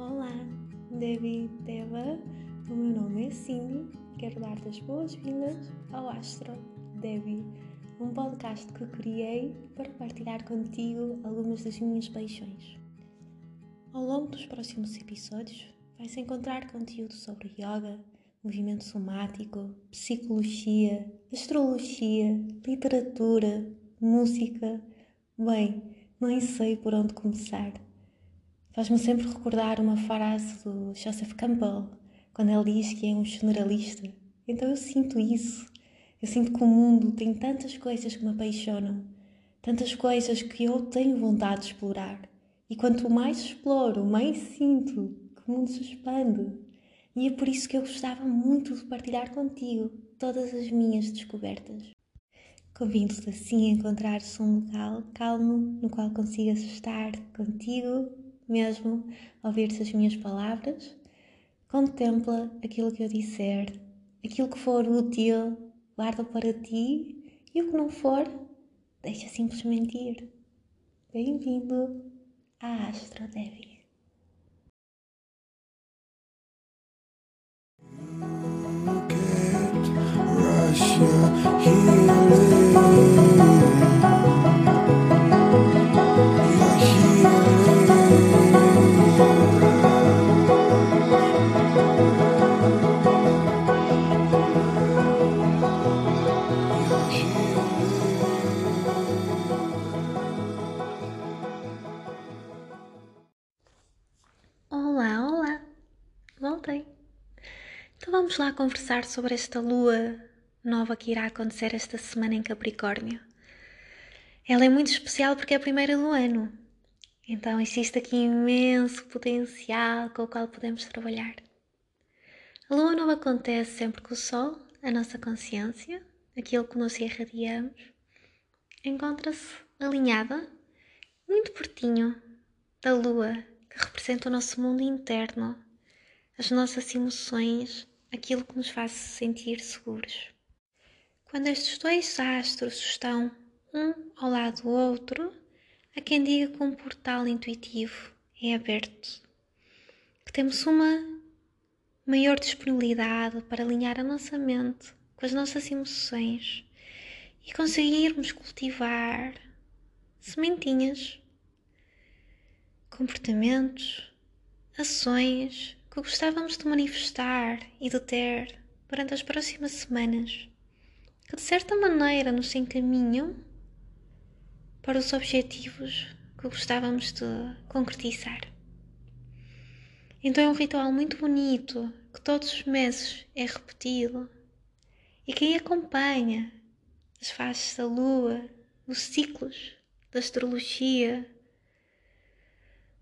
Olá, Devi Deva, o meu nome é Cindy. Quero dar-te as boas-vindas ao Astro Devi, um podcast que criei para partilhar contigo algumas das minhas paixões. Ao longo dos próximos episódios, vais encontrar conteúdo sobre yoga, movimento somático, psicologia, astrologia, literatura, música. Bem, nem sei por onde começar. Faz-me sempre recordar uma frase do Joseph Campbell, quando ele diz que é um generalista. Então eu sinto isso. Eu sinto que o mundo tem tantas coisas que me apaixonam, tantas coisas que eu tenho vontade de explorar. E quanto mais exploro, mais sinto que o mundo se expande. E é por isso que eu gostava muito de partilhar contigo todas as minhas descobertas. Convido-te assim a encontrar-se um local calmo no qual consigas estar contigo mesmo ouvir-se as minhas palavras, contempla aquilo que eu disser, aquilo que for útil, guarda para ti e o que não for, deixa simplesmente ir. Bem-vindo à Astro Devi. Russia, healing. Conversar sobre esta lua nova que irá acontecer esta semana em Capricórnio. Ela é muito especial porque é a primeira do ano, então existe aqui imenso potencial com o qual podemos trabalhar. A lua nova acontece sempre que o Sol, a nossa consciência, aquilo que nós irradiamos, encontra-se alinhada, muito pertinho da lua que representa o nosso mundo interno, as nossas emoções aquilo que nos faz sentir seguros. Quando estes dois astros estão um ao lado do outro, há quem diga que um portal intuitivo é aberto, que temos uma maior disponibilidade para alinhar a nossa mente com as nossas emoções e conseguirmos cultivar sementinhas, comportamentos, ações que gostávamos de manifestar e de ter durante as próximas semanas, que de certa maneira nos encaminham para os objetivos que gostávamos de concretizar. Então é um ritual muito bonito que todos os meses é repetido e quem acompanha as fases da lua, os ciclos da astrologia,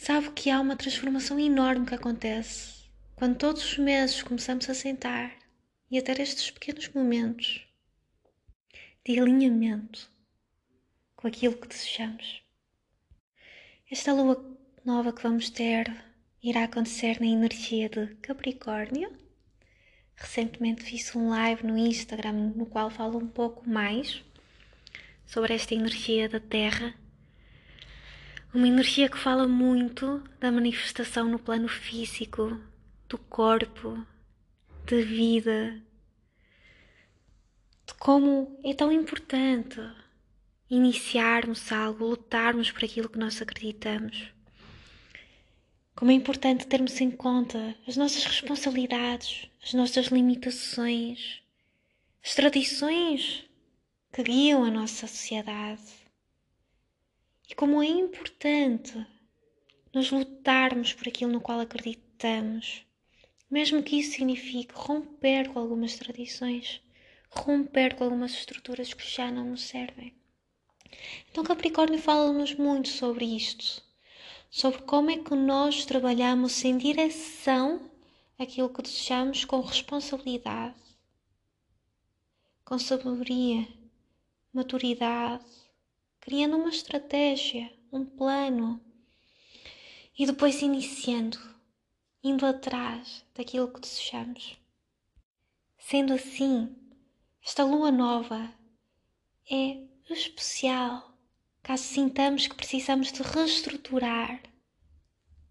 sabe que há uma transformação enorme que acontece quando todos os meses começamos a sentar e a ter estes pequenos momentos de alinhamento com aquilo que desejamos. Esta lua nova que vamos ter irá acontecer na energia de Capricórnio. Recentemente fiz um live no Instagram no qual falo um pouco mais sobre esta energia da Terra uma energia que fala muito da manifestação no plano físico, do corpo, da vida, de como é tão importante iniciarmos algo, lutarmos por aquilo que nós acreditamos. Como é importante termos em conta as nossas responsabilidades, as nossas limitações, as tradições que guiam a nossa sociedade e como é importante nós lutarmos por aquilo no qual acreditamos, mesmo que isso signifique romper com algumas tradições, romper com algumas estruturas que já não nos servem. Então, Capricórnio fala-nos muito sobre isto, sobre como é que nós trabalhamos em direção àquilo que desejamos com responsabilidade, com sabedoria, maturidade, criando uma estratégia, um plano e depois iniciando, indo atrás daquilo que desejamos. Sendo assim, esta lua nova é especial caso sintamos que precisamos de reestruturar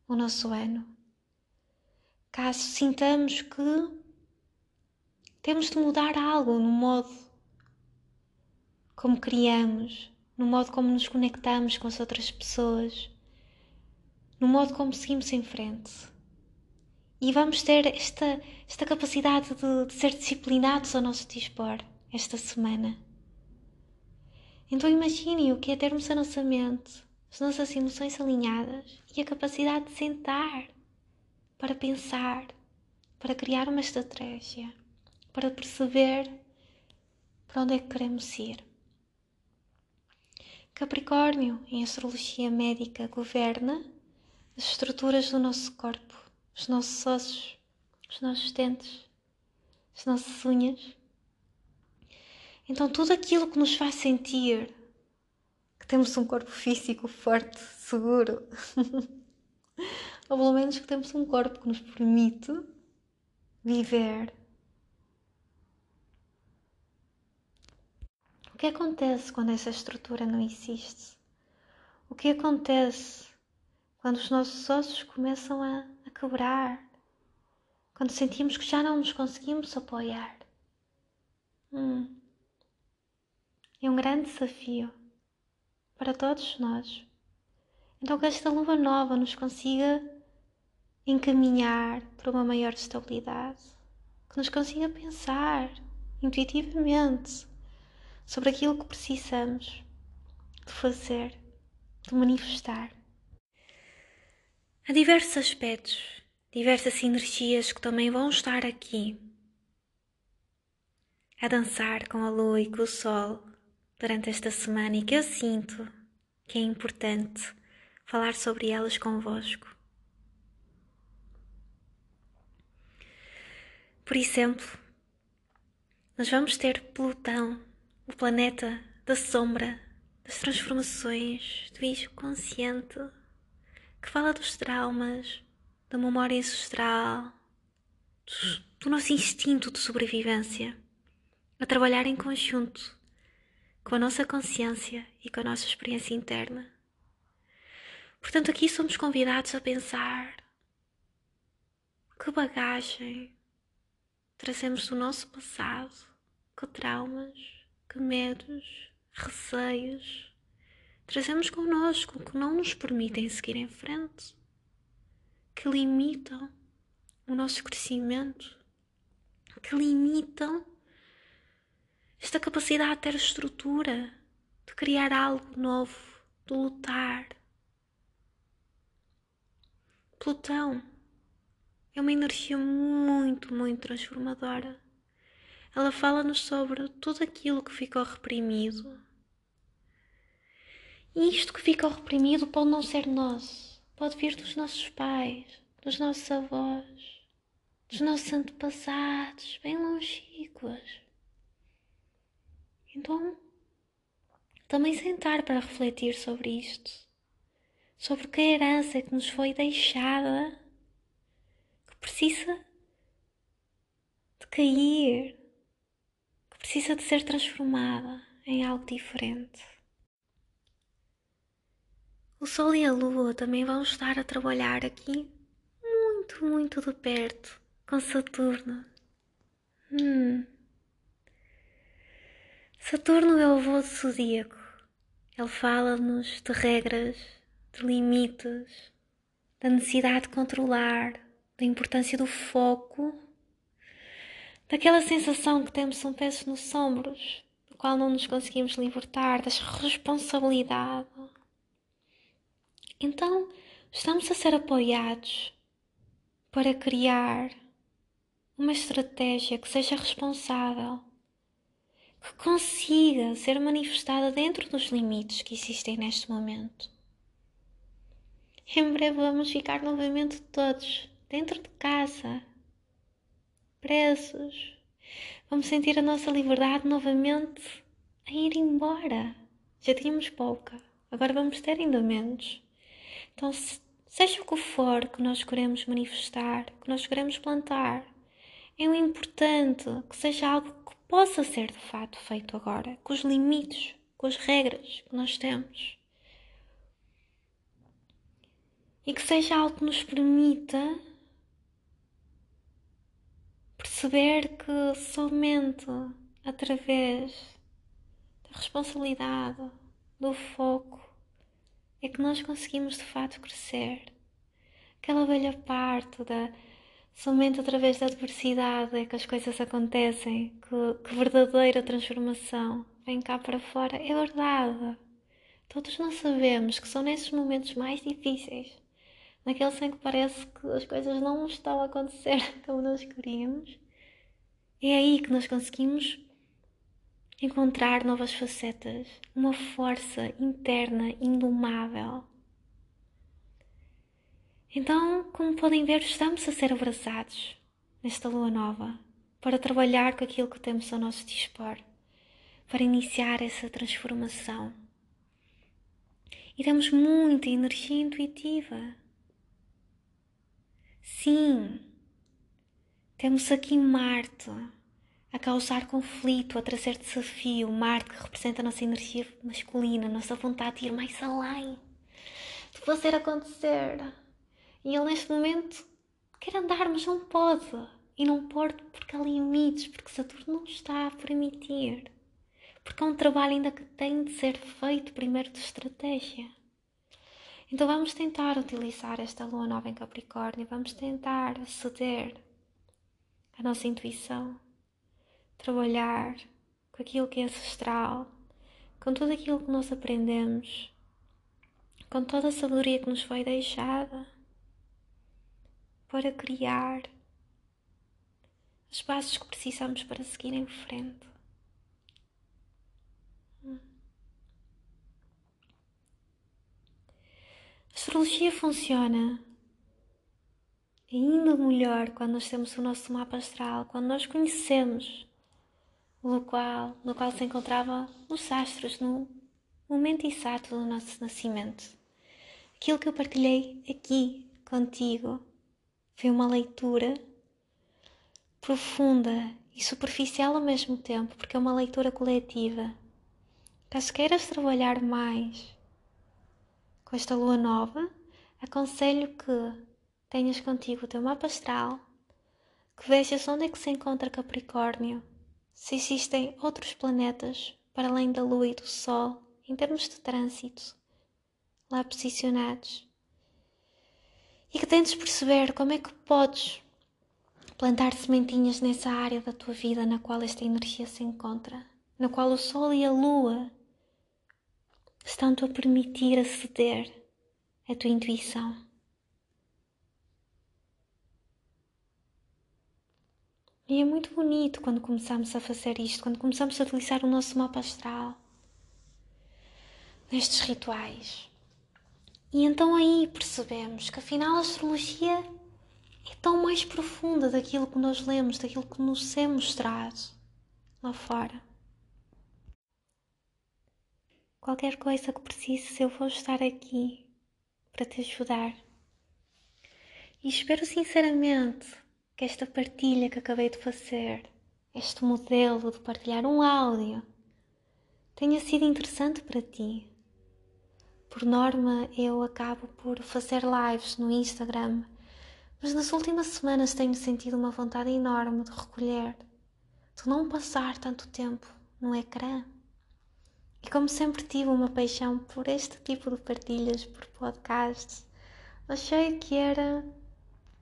o nosso ano, caso sintamos que temos de mudar algo no modo como criamos, no modo como nos conectamos com as outras pessoas, no modo como seguimos em frente. E vamos ter esta, esta capacidade de, de ser disciplinados ao nosso dispor esta semana. Então imagine o que é termos a nossa mente, as nossas emoções alinhadas e a capacidade de sentar para pensar, para criar uma estratégia, para perceber para onde é que queremos ir. Capricórnio, em astrologia médica, governa as estruturas do nosso corpo, os nossos ossos, os nossos dentes, as nossas unhas. Então, tudo aquilo que nos faz sentir que temos um corpo físico forte, seguro, ou pelo menos que temos um corpo que nos permite viver. Que acontece quando essa estrutura não existe? O que acontece quando os nossos ossos começam a, a quebrar? Quando sentimos que já não nos conseguimos apoiar? Hum. É um grande desafio para todos nós. Então, que esta lua nova nos consiga encaminhar para uma maior estabilidade, que nos consiga pensar intuitivamente sobre aquilo que precisamos de fazer, de manifestar. Há diversos aspectos, diversas energias que também vão estar aqui a dançar com a lua e com o sol durante esta semana e que eu sinto que é importante falar sobre elas convosco. Por exemplo, nós vamos ter Plutão, o planeta da sombra, das transformações, do eixo consciente, que fala dos traumas, da memória ancestral, do nosso instinto de sobrevivência, a trabalhar em conjunto com a nossa consciência e com a nossa experiência interna. Portanto, aqui somos convidados a pensar que bagagem trazemos do nosso passado, que traumas, que medos, receios, trazemos connosco que não nos permitem seguir em frente, que limitam o nosso crescimento, que limitam esta capacidade de ter estrutura, de criar algo novo, de lutar. Plutão é uma energia muito, muito transformadora. Ela fala-nos sobre tudo aquilo que ficou reprimido. E isto que ficou reprimido pode não ser nosso, pode vir dos nossos pais, dos nossos avós, dos nossos antepassados, bem longínquos. Então, também sentar para refletir sobre isto, sobre que herança que nos foi deixada precisa de cair, que precisa de ser transformada em algo diferente. O Sol e a Lua também vão estar a trabalhar aqui muito, muito de perto com Saturno. Hum. Saturno é o avô do zodíaco. Ele fala-nos de regras, de limites, da necessidade de controlar, da importância do foco, daquela sensação que temos um peso nos ombros, do qual não nos conseguimos libertar, das responsabilidade. Então, estamos a ser apoiados para criar uma estratégia que seja responsável, que consiga ser manifestada dentro dos limites que existem neste momento. Em breve vamos ficar novamente todos dentro de casa, presos. Vamos sentir a nossa liberdade novamente a ir embora. Já tínhamos pouca, agora vamos ter ainda menos. Então, seja o que for que nós queremos manifestar, que nós queremos plantar, é o importante que seja algo que possa ser de fato feito agora, com os limites, com as regras que nós temos. E que seja algo que nos permita Perceber que somente através da responsabilidade, do foco, é que nós conseguimos de fato crescer. Aquela velha parte da somente através da adversidade é que as coisas acontecem, que, que verdadeira transformação vem cá para fora. É verdade. Todos nós sabemos que são nesses momentos mais difíceis, naqueles em que parece que as coisas não estão a acontecer como nós queríamos, é aí que nós conseguimos encontrar novas facetas, uma força interna indomável. Então, como podem ver, estamos a ser abraçados nesta lua nova para trabalhar com aquilo que temos ao nosso dispor, para iniciar essa transformação. E temos muita energia intuitiva. Sim, temos aqui Marte a causar conflito, a trazer desafio. Marte que representa a nossa energia masculina, a nossa vontade de ir mais além, de fazer acontecer. E ele neste momento quer andar, mas não pode. E não pode porque há limites, porque Saturno não está a permitir. Porque é um trabalho ainda que tem de ser feito primeiro de estratégia. Então vamos tentar utilizar esta lua nova em Capricórnio, vamos tentar ceder à nossa intuição trabalhar com aquilo que é ancestral, com tudo aquilo que nós aprendemos, com toda a sabedoria que nos foi deixada, para criar as bases que precisamos para seguir em frente. Astrologia funciona ainda melhor quando nós temos o nosso mapa astral, quando nós conhecemos o local no qual se encontrava os astros no momento exato do nosso nascimento. Aquilo que eu partilhei aqui contigo foi uma leitura profunda e superficial ao mesmo tempo, porque é uma leitura coletiva. Caso queiras trabalhar mais com esta lua nova, aconselho que tenhas contigo o teu mapa astral, que vejas onde é que se encontra Capricórnio se existem outros planetas para além da Lua e do Sol em termos de trânsito lá posicionados. E que tentes perceber como é que podes plantar sementinhas nessa área da tua vida na qual esta energia se encontra, na qual o Sol e a Lua estão-te a permitir aceder à tua intuição. E é muito bonito quando começamos a fazer isto, quando começamos a utilizar o nosso mapa astral nestes rituais. E então aí percebemos que afinal a astrologia é tão mais profunda daquilo que nós lemos, daquilo que nos é mostrado lá fora. Qualquer coisa que precises, eu vou estar aqui para te ajudar. E espero sinceramente que esta partilha que acabei de fazer, este modelo de partilhar um áudio, tenha sido interessante para ti. Por norma, eu acabo por fazer lives no Instagram, mas nas últimas semanas tenho sentido uma vontade enorme de recolher, de não passar tanto tempo no ecrã. E como sempre tive uma paixão por este tipo de partilhas, por podcasts, achei que era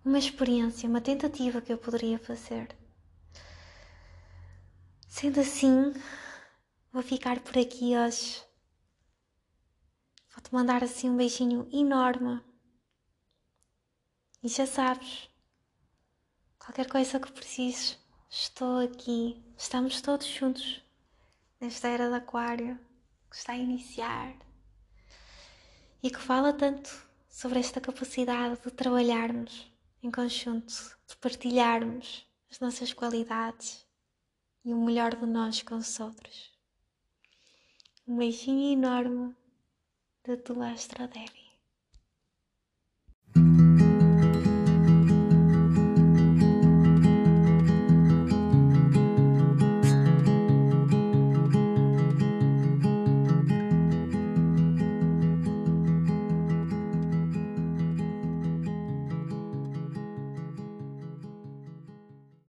uma experiência, uma tentativa que eu poderia fazer. Sendo assim, vou ficar por aqui hoje. Vou-te mandar assim um beijinho enorme. E já sabes, qualquer coisa que precises, estou aqui. Estamos todos juntos nesta era de Aquário que está a iniciar e que fala tanto sobre esta capacidade de trabalharmos em conjunto, de partilharmos as nossas qualidades e o melhor de nós com os outros. Um beijinho enorme da tua Debbie.